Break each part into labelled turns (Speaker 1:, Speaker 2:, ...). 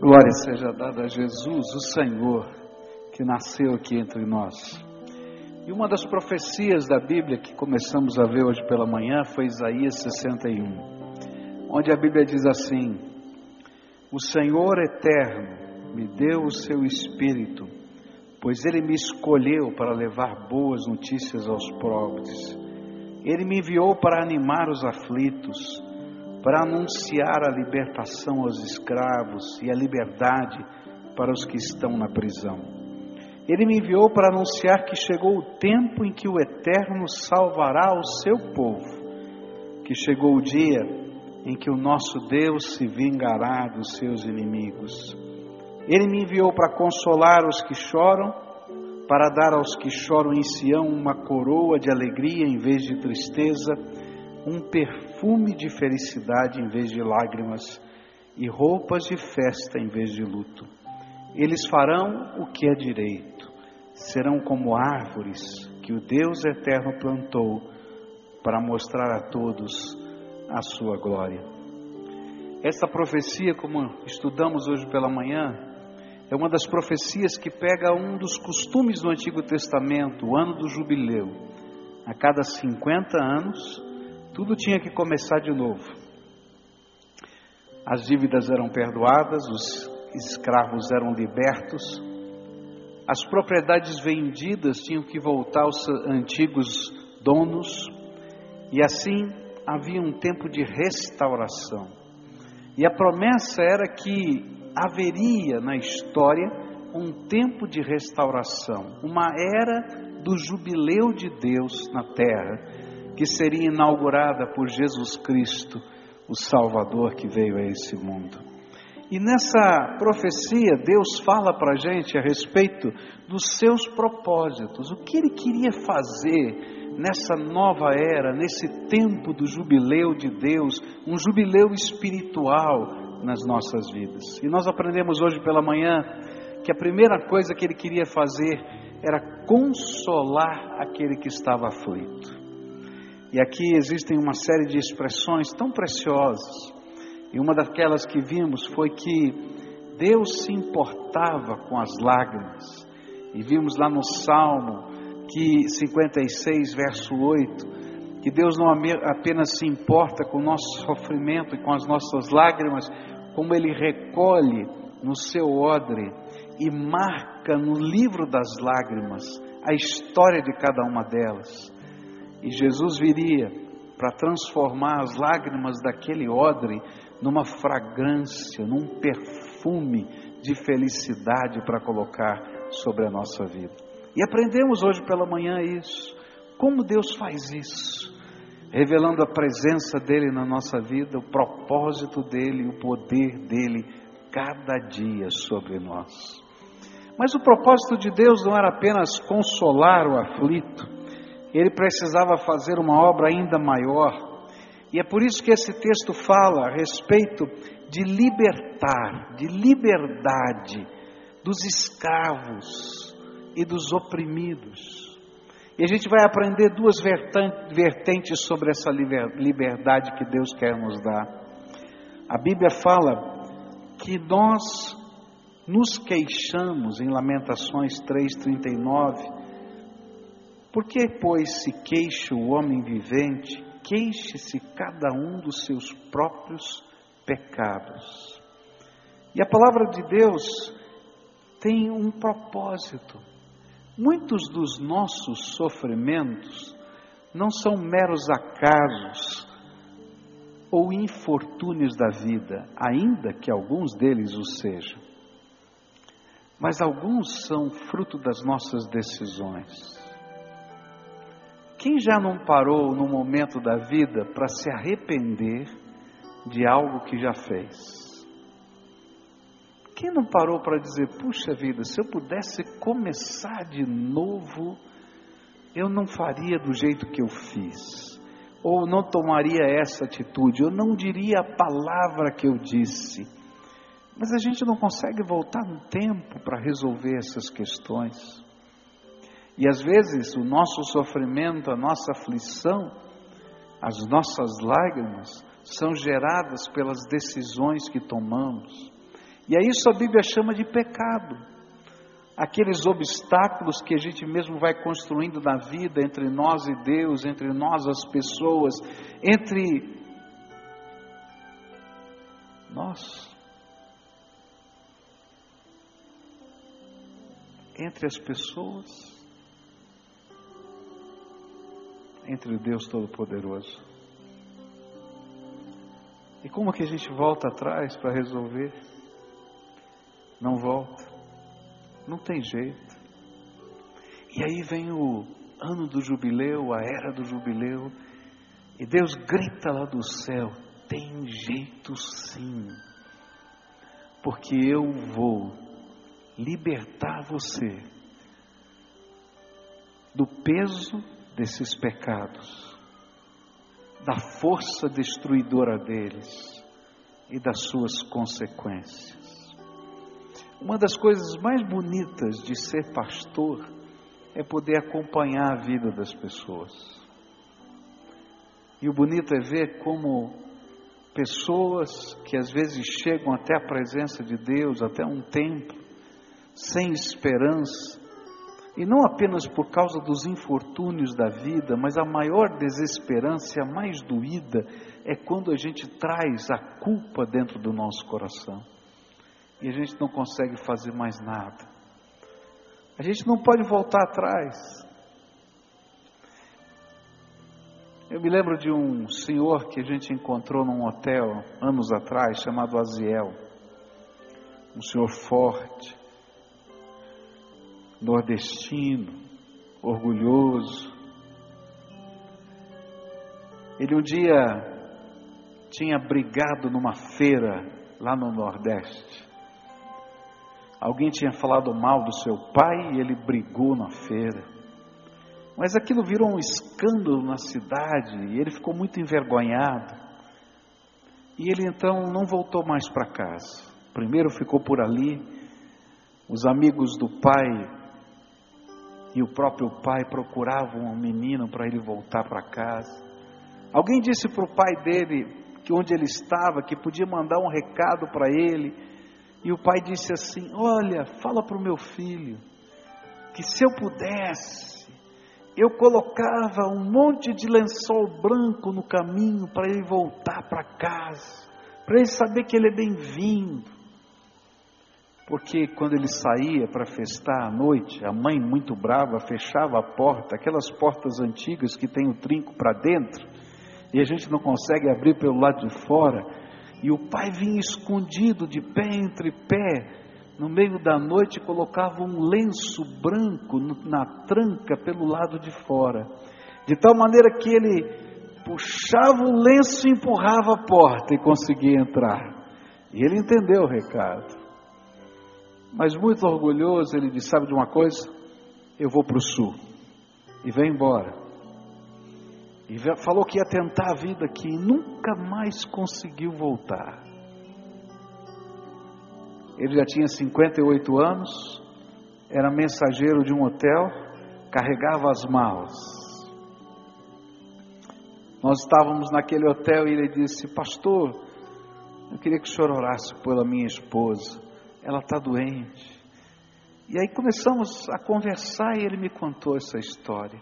Speaker 1: Glória seja dada a Jesus, o Senhor, que nasceu aqui entre nós. E uma das profecias da Bíblia que começamos a ver hoje pela manhã foi Isaías 61, onde a Bíblia diz assim: O Senhor eterno me deu o seu espírito, pois ele me escolheu para levar boas notícias aos pobres. Ele me enviou para animar os aflitos para anunciar a libertação aos escravos e a liberdade para os que estão na prisão. Ele me enviou para anunciar que chegou o tempo em que o Eterno salvará o seu povo, que chegou o dia em que o nosso Deus se vingará dos seus inimigos. Ele me enviou para consolar os que choram, para dar aos que choram em Sião uma coroa de alegria em vez de tristeza, um perfume de felicidade em vez de lágrimas e roupas de festa em vez de luto. Eles farão o que é direito, serão como árvores que o Deus eterno plantou para mostrar a todos a sua glória. Esta profecia, como estudamos hoje pela manhã, é uma das profecias que pega um dos costumes do Antigo Testamento, o ano do jubileu. A cada 50 anos, tudo tinha que começar de novo. As dívidas eram perdoadas, os escravos eram libertos, as propriedades vendidas tinham que voltar aos antigos donos, e assim havia um tempo de restauração. E a promessa era que haveria na história um tempo de restauração, uma era do jubileu de Deus na terra, que seria inaugurada por Jesus Cristo, o Salvador que veio a esse mundo. E nessa profecia, Deus fala para a gente a respeito dos seus propósitos, o que Ele queria fazer nessa nova era, nesse tempo do jubileu de Deus, um jubileu espiritual nas nossas vidas. E nós aprendemos hoje pela manhã que a primeira coisa que Ele queria fazer era consolar aquele que estava aflito. E aqui existem uma série de expressões tão preciosas. E uma daquelas que vimos foi que Deus se importava com as lágrimas. E vimos lá no Salmo que 56, verso 8, que Deus não apenas se importa com o nosso sofrimento e com as nossas lágrimas, como ele recolhe no seu odre e marca no livro das lágrimas a história de cada uma delas. E Jesus viria para transformar as lágrimas daquele odre numa fragrância, num perfume de felicidade para colocar sobre a nossa vida. E aprendemos hoje pela manhã isso. Como Deus faz isso? Revelando a presença dEle na nossa vida, o propósito dEle, o poder dEle, cada dia sobre nós. Mas o propósito de Deus não era apenas consolar o aflito, ele precisava fazer uma obra ainda maior. E é por isso que esse texto fala a respeito de libertar, de liberdade dos escravos e dos oprimidos. E a gente vai aprender duas vertentes sobre essa liberdade que Deus quer nos dar. A Bíblia fala que nós nos queixamos em Lamentações 3:39 por que, pois, se queixa o homem vivente, queixe-se cada um dos seus próprios pecados. E a palavra de Deus tem um propósito. Muitos dos nossos sofrimentos não são meros acasos ou infortúnios da vida, ainda que alguns deles o sejam. Mas alguns são fruto das nossas decisões. Quem já não parou no momento da vida para se arrepender de algo que já fez? Quem não parou para dizer, puxa vida, se eu pudesse começar de novo, eu não faria do jeito que eu fiz, ou não tomaria essa atitude, ou não diria a palavra que eu disse. Mas a gente não consegue voltar no tempo para resolver essas questões. E às vezes o nosso sofrimento, a nossa aflição, as nossas lágrimas são geradas pelas decisões que tomamos. E é isso a Bíblia chama de pecado. Aqueles obstáculos que a gente mesmo vai construindo na vida entre nós e Deus, entre nós as pessoas, entre nós. Entre as pessoas, entre Deus Todo-Poderoso. E como que a gente volta atrás para resolver? Não volta. Não tem jeito. E aí vem o ano do jubileu, a era do jubileu, e Deus grita lá do céu: tem jeito sim, porque eu vou libertar você do peso desses pecados da força destruidora deles e das suas consequências. Uma das coisas mais bonitas de ser pastor é poder acompanhar a vida das pessoas. E o bonito é ver como pessoas que às vezes chegam até a presença de Deus, até um templo, sem esperança, e não apenas por causa dos infortúnios da vida, mas a maior desesperança, a mais doída, é quando a gente traz a culpa dentro do nosso coração. E a gente não consegue fazer mais nada. A gente não pode voltar atrás. Eu me lembro de um senhor que a gente encontrou num hotel anos atrás, chamado Aziel. Um senhor forte, nordestino, orgulhoso. Ele um dia tinha brigado numa feira lá no Nordeste. Alguém tinha falado mal do seu pai e ele brigou na feira. Mas aquilo virou um escândalo na cidade e ele ficou muito envergonhado. E ele então não voltou mais para casa. Primeiro ficou por ali. Os amigos do pai e o próprio pai procurava um menino para ele voltar para casa. Alguém disse para o pai dele que onde ele estava, que podia mandar um recado para ele. E o pai disse assim: Olha, fala para o meu filho que se eu pudesse, eu colocava um monte de lençol branco no caminho para ele voltar para casa, para ele saber que ele é bem-vindo porque quando ele saía para festar à noite, a mãe muito brava fechava a porta, aquelas portas antigas que tem o trinco para dentro, e a gente não consegue abrir pelo lado de fora, e o pai vinha escondido de pé entre pé, no meio da noite colocava um lenço branco na tranca pelo lado de fora, de tal maneira que ele puxava o lenço e empurrava a porta e conseguia entrar. E ele entendeu o recado. Mas muito orgulhoso, ele disse: Sabe de uma coisa? Eu vou para o sul. E vem embora. E falou que ia tentar a vida aqui e nunca mais conseguiu voltar. Ele já tinha 58 anos, era mensageiro de um hotel, carregava as malas. Nós estávamos naquele hotel e ele disse: Pastor, eu queria que o senhor orasse pela minha esposa ela está doente. E aí começamos a conversar e ele me contou essa história.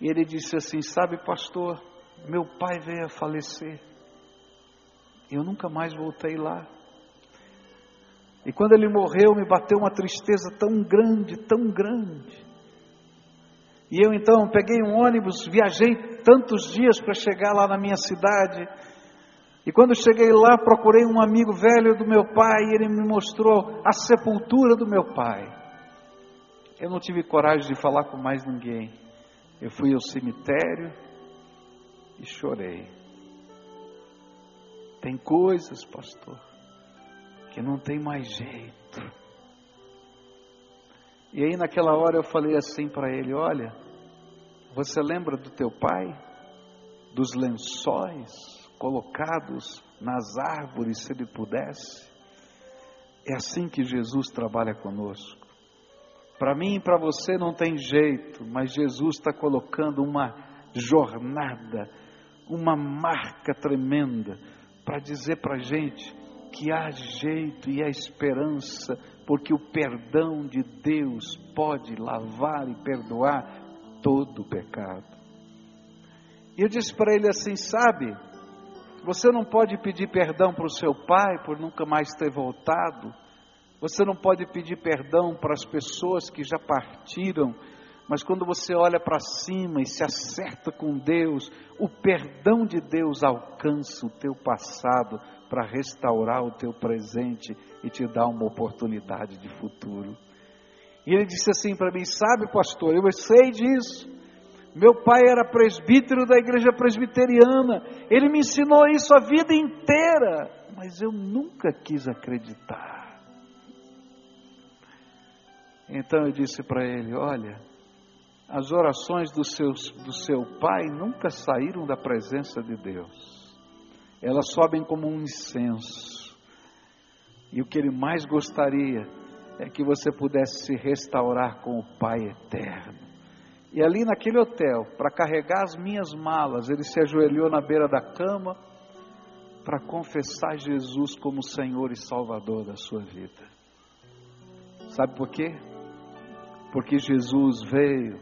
Speaker 1: E ele disse assim: Sabe, pastor, meu pai veio a falecer. Eu nunca mais voltei lá. E quando ele morreu, me bateu uma tristeza tão grande, tão grande. E eu então peguei um ônibus, viajei tantos dias para chegar lá na minha cidade. E quando cheguei lá, procurei um amigo velho do meu pai e ele me mostrou a sepultura do meu pai. Eu não tive coragem de falar com mais ninguém. Eu fui ao cemitério e chorei. Tem coisas, pastor, que não tem mais jeito. E aí naquela hora eu falei assim para ele: Olha, você lembra do teu pai? Dos lençóis? Colocados nas árvores se ele pudesse. É assim que Jesus trabalha conosco. Para mim e para você não tem jeito, mas Jesus está colocando uma jornada, uma marca tremenda, para dizer para a gente que há jeito e há esperança, porque o perdão de Deus pode lavar e perdoar todo o pecado. E eu disse para ele assim: sabe, você não pode pedir perdão para o seu pai por nunca mais ter voltado, você não pode pedir perdão para as pessoas que já partiram, mas quando você olha para cima e se acerta com Deus, o perdão de Deus alcança o teu passado para restaurar o teu presente e te dar uma oportunidade de futuro. E ele disse assim para mim: Sabe, pastor, eu sei disso. Meu pai era presbítero da igreja presbiteriana. Ele me ensinou isso a vida inteira, mas eu nunca quis acreditar. Então eu disse para ele: Olha, as orações do, seus, do seu pai nunca saíram da presença de Deus. Elas sobem como um incenso. E o que ele mais gostaria é que você pudesse se restaurar com o Pai eterno. E ali naquele hotel, para carregar as minhas malas, ele se ajoelhou na beira da cama para confessar Jesus como Senhor e Salvador da sua vida. Sabe por quê? Porque Jesus veio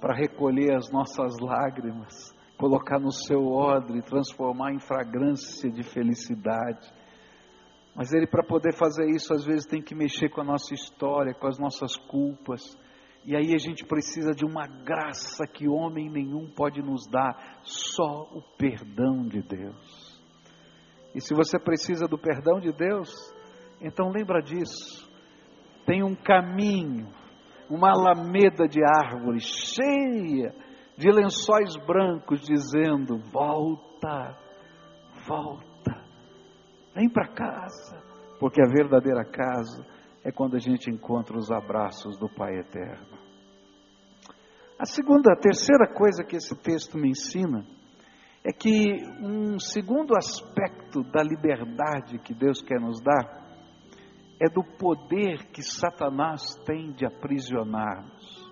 Speaker 1: para recolher as nossas lágrimas, colocar no seu odre transformar em fragrância de felicidade. Mas ele, para poder fazer isso, às vezes tem que mexer com a nossa história, com as nossas culpas. E aí a gente precisa de uma graça que homem nenhum pode nos dar, só o perdão de Deus. E se você precisa do perdão de Deus, então lembra disso. Tem um caminho uma alameda de árvores cheia de lençóis brancos, dizendo: Volta, volta, vem para casa, porque a verdadeira casa é quando a gente encontra os abraços do Pai Eterno. A segunda, a terceira coisa que esse texto me ensina é que um segundo aspecto da liberdade que Deus quer nos dar é do poder que Satanás tem de aprisionar-nos.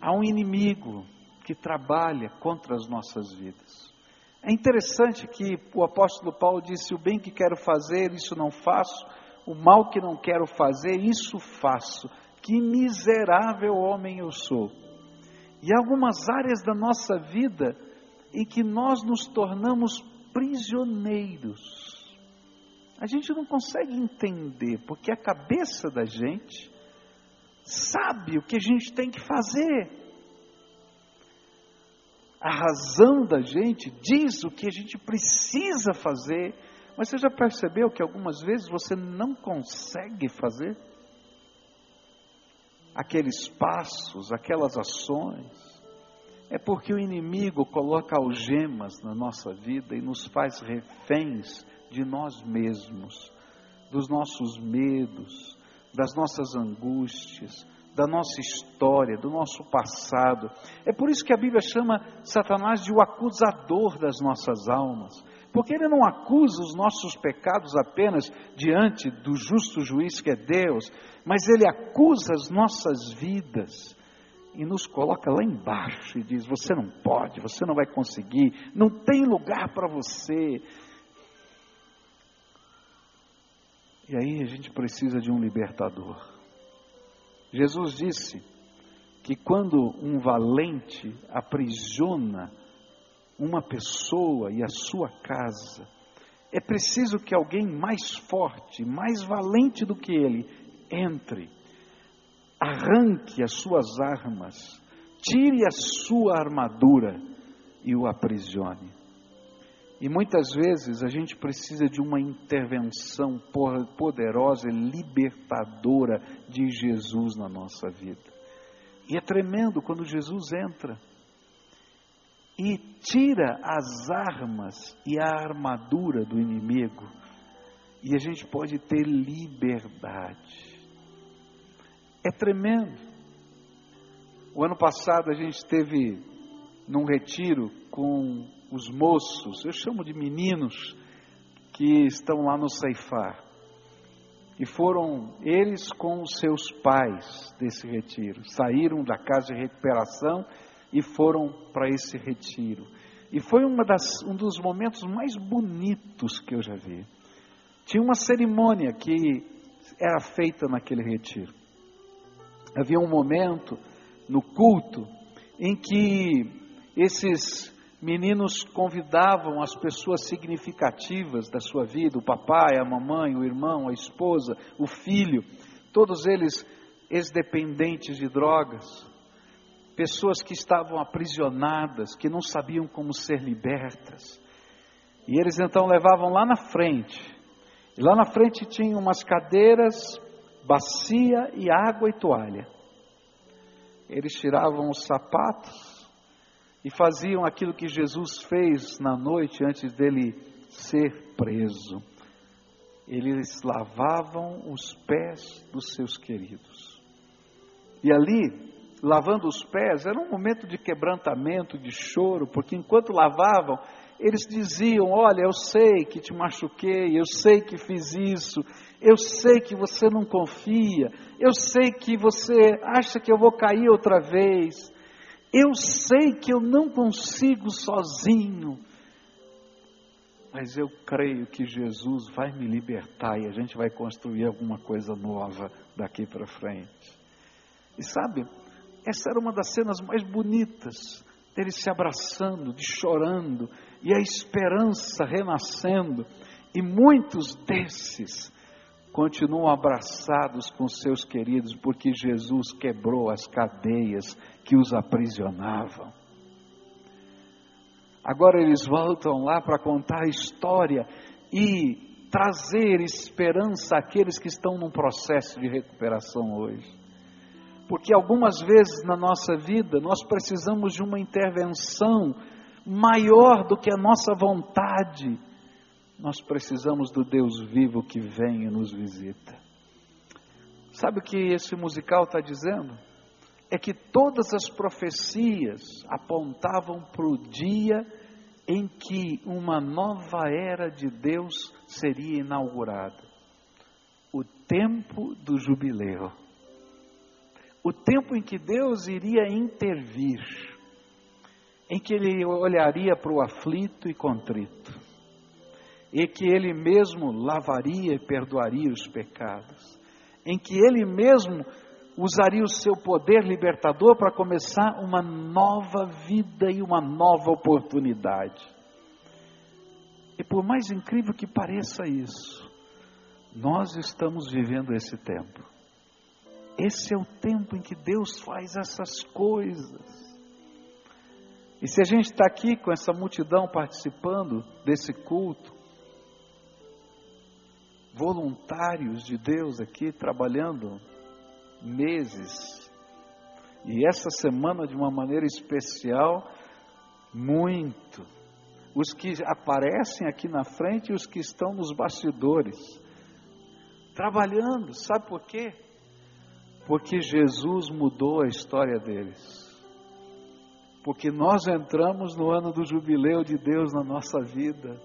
Speaker 1: Há um inimigo que trabalha contra as nossas vidas. É interessante que o apóstolo Paulo disse: O bem que quero fazer, isso não faço, o mal que não quero fazer, isso faço. Que miserável homem eu sou. E algumas áreas da nossa vida em que nós nos tornamos prisioneiros a gente não consegue entender, porque a cabeça da gente sabe o que a gente tem que fazer. A razão da gente diz o que a gente precisa fazer, mas você já percebeu que algumas vezes você não consegue fazer? Aqueles passos, aquelas ações, é porque o inimigo coloca algemas na nossa vida e nos faz reféns de nós mesmos, dos nossos medos, das nossas angústias, da nossa história, do nosso passado. É por isso que a Bíblia chama Satanás de o acusador das nossas almas, porque ele não acusa os nossos pecados apenas diante do justo juiz que é Deus, mas ele acusa as nossas vidas e nos coloca lá embaixo e diz: Você não pode, você não vai conseguir, não tem lugar para você, E aí a gente precisa de um libertador. Jesus disse que quando um valente aprisiona uma pessoa e a sua casa, é preciso que alguém mais forte, mais valente do que ele, entre, arranque as suas armas, tire a sua armadura e o aprisione. E muitas vezes a gente precisa de uma intervenção poderosa e libertadora de Jesus na nossa vida. E é tremendo quando Jesus entra e tira as armas e a armadura do inimigo, e a gente pode ter liberdade. É tremendo. O ano passado a gente esteve num retiro com os moços, eu chamo de meninos, que estão lá no Ceifar. E foram eles com os seus pais desse retiro. Saíram da casa de recuperação e foram para esse retiro. E foi das, um dos momentos mais bonitos que eu já vi. Tinha uma cerimônia que era feita naquele retiro. Havia um momento no culto em que esses meninos convidavam as pessoas significativas da sua vida, o papai, a mamãe, o irmão, a esposa, o filho, todos eles ex-dependentes de drogas, pessoas que estavam aprisionadas, que não sabiam como ser libertas. E eles então levavam lá na frente. E lá na frente tinha umas cadeiras, bacia e água e toalha. Eles tiravam os sapatos e faziam aquilo que Jesus fez na noite antes dele ser preso. Eles lavavam os pés dos seus queridos. E ali, lavando os pés, era um momento de quebrantamento, de choro, porque enquanto lavavam, eles diziam: Olha, eu sei que te machuquei, eu sei que fiz isso, eu sei que você não confia, eu sei que você acha que eu vou cair outra vez, eu sei que eu não consigo sozinho, mas eu creio que Jesus vai me libertar e a gente vai construir alguma coisa nova daqui para frente. E sabe, essa era uma das cenas mais bonitas, deles se abraçando, de chorando, e a esperança renascendo, e muitos desses continuam abraçados com seus queridos, porque Jesus quebrou as cadeias que os aprisionavam. Agora eles voltam lá para contar a história e trazer esperança àqueles que estão num processo de recuperação hoje. Porque algumas vezes na nossa vida nós precisamos de uma intervenção maior do que a nossa vontade nós precisamos do Deus vivo que vem e nos visita. Sabe o que esse musical está dizendo? É que todas as profecias apontavam para o dia em que uma nova era de Deus seria inaugurada o tempo do jubileu. O tempo em que Deus iria intervir, em que Ele olharia para o aflito e contrito e que Ele mesmo lavaria e perdoaria os pecados, em que Ele mesmo usaria o seu poder libertador para começar uma nova vida e uma nova oportunidade. E por mais incrível que pareça isso, nós estamos vivendo esse tempo. Esse é o tempo em que Deus faz essas coisas. E se a gente está aqui com essa multidão participando desse culto, voluntários de Deus aqui trabalhando meses. E essa semana, de uma maneira especial, muito. Os que aparecem aqui na frente e os que estão nos bastidores. Trabalhando, sabe por quê? Porque Jesus mudou a história deles. Porque nós entramos no ano do jubileu de Deus na nossa vida.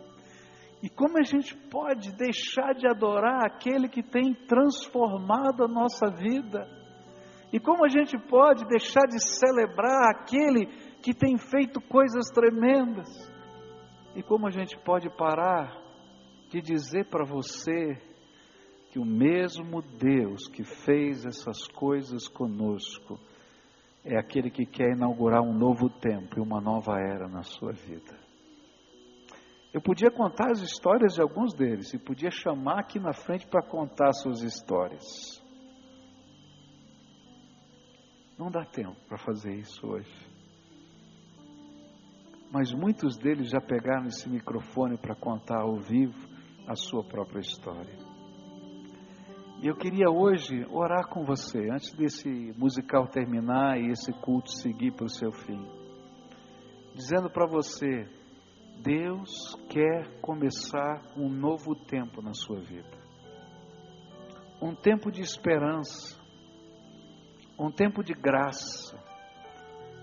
Speaker 1: E como a gente pode deixar de adorar aquele que tem transformado a nossa vida? E como a gente pode deixar de celebrar aquele que tem feito coisas tremendas? E como a gente pode parar de dizer para você que o mesmo Deus que fez essas coisas conosco é aquele que quer inaugurar um novo tempo e uma nova era na sua vida? Eu podia contar as histórias de alguns deles e podia chamar aqui na frente para contar suas histórias. Não dá tempo para fazer isso hoje. Mas muitos deles já pegaram esse microfone para contar ao vivo a sua própria história. E eu queria hoje orar com você, antes desse musical terminar e esse culto seguir para o seu fim, dizendo para você Deus quer começar um novo tempo na sua vida. Um tempo de esperança, um tempo de graça,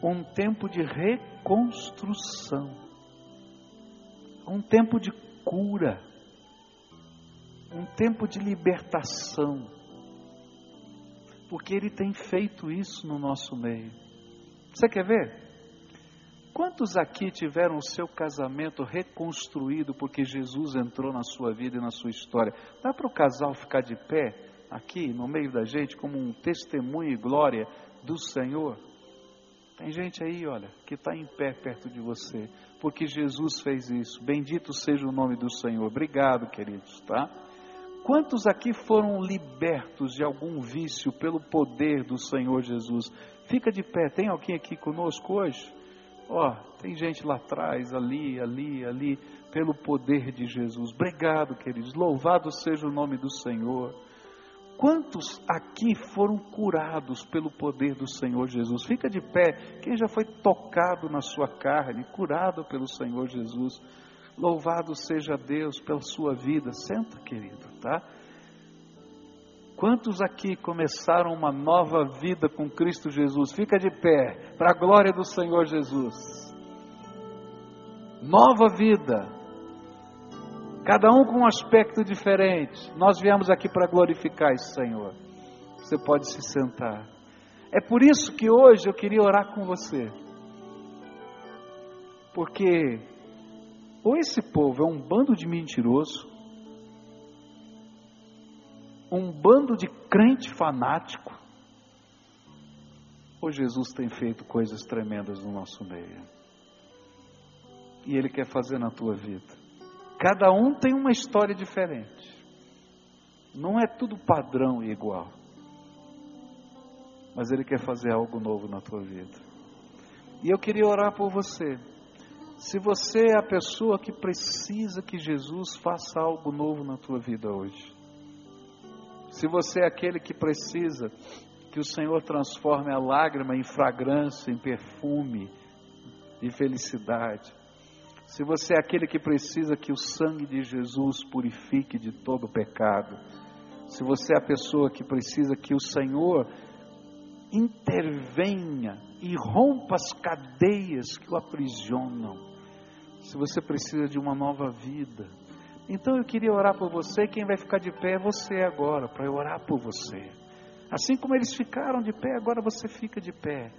Speaker 1: um tempo de reconstrução, um tempo de cura, um tempo de libertação, porque Ele tem feito isso no nosso meio. Você quer ver? Quantos aqui tiveram o seu casamento reconstruído porque Jesus entrou na sua vida e na sua história? Dá para o casal ficar de pé aqui no meio da gente como um testemunho e glória do Senhor? Tem gente aí, olha, que está em pé perto de você, porque Jesus fez isso. Bendito seja o nome do Senhor. Obrigado, queridos, tá? Quantos aqui foram libertos de algum vício pelo poder do Senhor Jesus? Fica de pé. Tem alguém aqui conosco hoje? Ó, oh, tem gente lá atrás, ali, ali, ali, pelo poder de Jesus. Obrigado, queridos. Louvado seja o nome do Senhor. Quantos aqui foram curados pelo poder do Senhor Jesus? Fica de pé. Quem já foi tocado na sua carne, curado pelo Senhor Jesus? Louvado seja Deus pela sua vida. Senta, querido, tá? Quantos aqui começaram uma nova vida com Cristo Jesus? Fica de pé, para a glória do Senhor Jesus. Nova vida. Cada um com um aspecto diferente. Nós viemos aqui para glorificar esse Senhor. Você pode se sentar. É por isso que hoje eu queria orar com você. Porque ou esse povo é um bando de mentiroso, um bando de crente fanático, ou Jesus tem feito coisas tremendas no nosso meio. E Ele quer fazer na tua vida. Cada um tem uma história diferente. Não é tudo padrão e igual. Mas Ele quer fazer algo novo na tua vida. E eu queria orar por você. Se você é a pessoa que precisa que Jesus faça algo novo na tua vida hoje. Se você é aquele que precisa que o Senhor transforme a lágrima em fragrância, em perfume de felicidade. Se você é aquele que precisa que o sangue de Jesus purifique de todo pecado. Se você é a pessoa que precisa que o Senhor intervenha e rompa as cadeias que o aprisionam. Se você precisa de uma nova vida, então eu queria orar por você, quem vai ficar de pé é você agora, para eu orar por você. Assim como eles ficaram de pé, agora você fica de pé.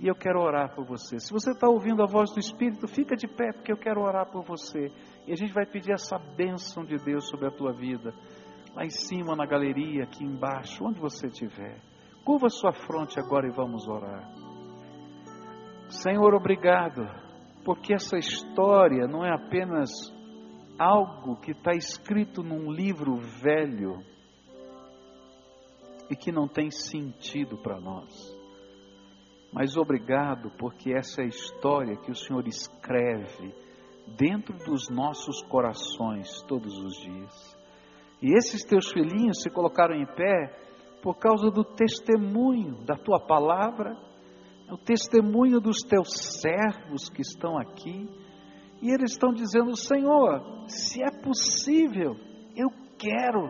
Speaker 1: E eu quero orar por você. Se você está ouvindo a voz do Espírito, fica de pé, porque eu quero orar por você. E a gente vai pedir essa bênção de Deus sobre a tua vida. Lá em cima, na galeria, aqui embaixo, onde você estiver. Curva sua fronte agora e vamos orar. Senhor, obrigado, porque essa história não é apenas algo que está escrito num livro velho e que não tem sentido para nós. Mas obrigado, porque essa é a história que o Senhor escreve dentro dos nossos corações todos os dias. E esses teus filhinhos se colocaram em pé por causa do testemunho da tua palavra, o testemunho dos teus servos que estão aqui e eles estão dizendo: Senhor, se é possível, eu quero.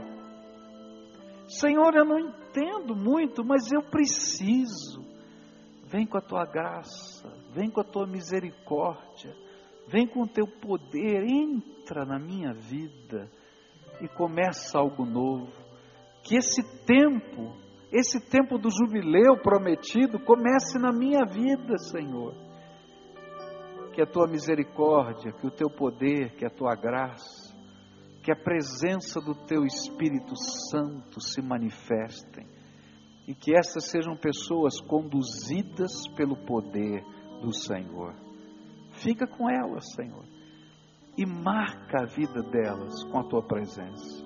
Speaker 1: Senhor, eu não entendo muito, mas eu preciso. Vem com a tua graça, vem com a tua misericórdia, vem com o teu poder, entra na minha vida e começa algo novo. Que esse tempo, esse tempo do jubileu prometido, comece na minha vida, Senhor que a tua misericórdia, que o teu poder, que a tua graça, que a presença do teu Espírito Santo se manifestem e que essas sejam pessoas conduzidas pelo poder do Senhor. Fica com elas, Senhor, e marca a vida delas com a tua presença.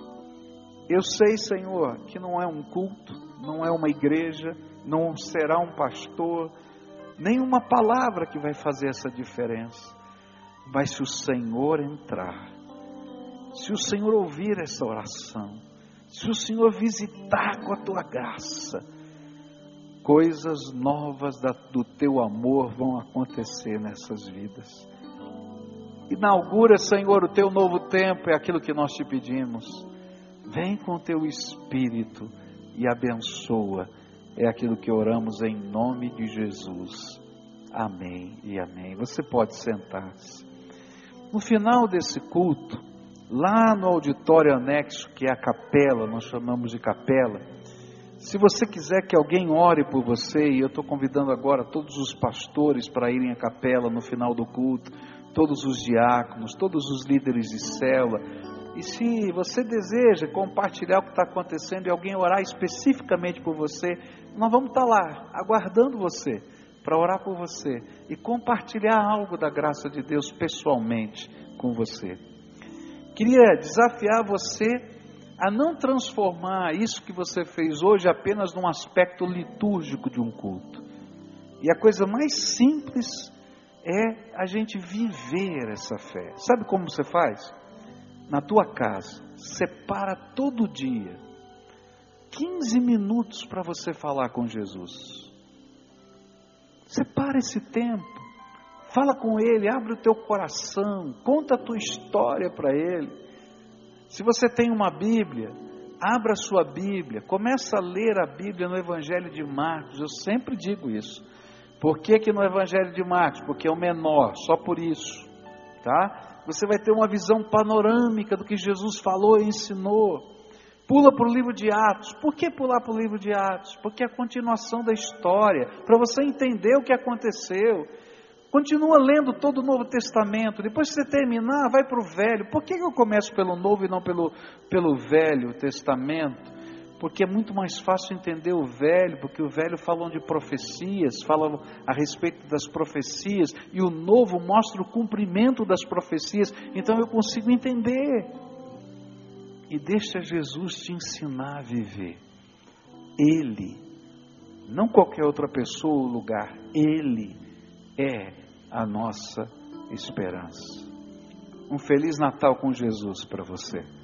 Speaker 1: Eu sei, Senhor, que não é um culto, não é uma igreja, não será um pastor, nenhuma palavra que vai fazer essa diferença. Mas se o Senhor entrar, se o Senhor ouvir essa oração, se o Senhor visitar com a tua graça, coisas novas da, do teu amor vão acontecer nessas vidas. Inaugura, Senhor, o teu novo tempo, é aquilo que nós te pedimos. Vem com o teu espírito e abençoa é aquilo que oramos em nome de Jesus. Amém e amém. Você pode sentar-se. No final desse culto, lá no auditório anexo, que é a capela, nós chamamos de capela, Se você quiser que alguém ore por você, e eu estou convidando agora todos os pastores para irem à capela no final do culto, todos os diáconos, todos os líderes de célula. E se você deseja compartilhar o que está acontecendo e alguém orar especificamente por você, nós vamos estar lá, aguardando você, para orar por você e compartilhar algo da graça de Deus pessoalmente com você. Queria desafiar você a não transformar isso que você fez hoje apenas num aspecto litúrgico de um culto. E a coisa mais simples é a gente viver essa fé. Sabe como você faz? Na tua casa, separa todo dia 15 minutos para você falar com Jesus. Separa esse tempo. Fala com ele, abre o teu coração, conta a tua história para ele. Se você tem uma Bíblia, abra a sua Bíblia, começa a ler a Bíblia no Evangelho de Marcos. Eu sempre digo isso. Por que, que no Evangelho de Marcos? Porque é o menor, só por isso. Tá? Você vai ter uma visão panorâmica do que Jesus falou e ensinou. Pula para o livro de Atos. Por que pular para o livro de Atos? Porque é a continuação da história, para você entender o que aconteceu. Continua lendo todo o Novo Testamento. Depois que você terminar, vai para o Velho. Por que eu começo pelo Novo e não pelo, pelo Velho Testamento? Porque é muito mais fácil entender o Velho, porque o Velho fala de profecias, fala a respeito das profecias, e o Novo mostra o cumprimento das profecias. Então eu consigo entender. E deixa Jesus te ensinar a viver. Ele, não qualquer outra pessoa ou lugar, Ele é a nossa esperança. Um feliz Natal com Jesus para você.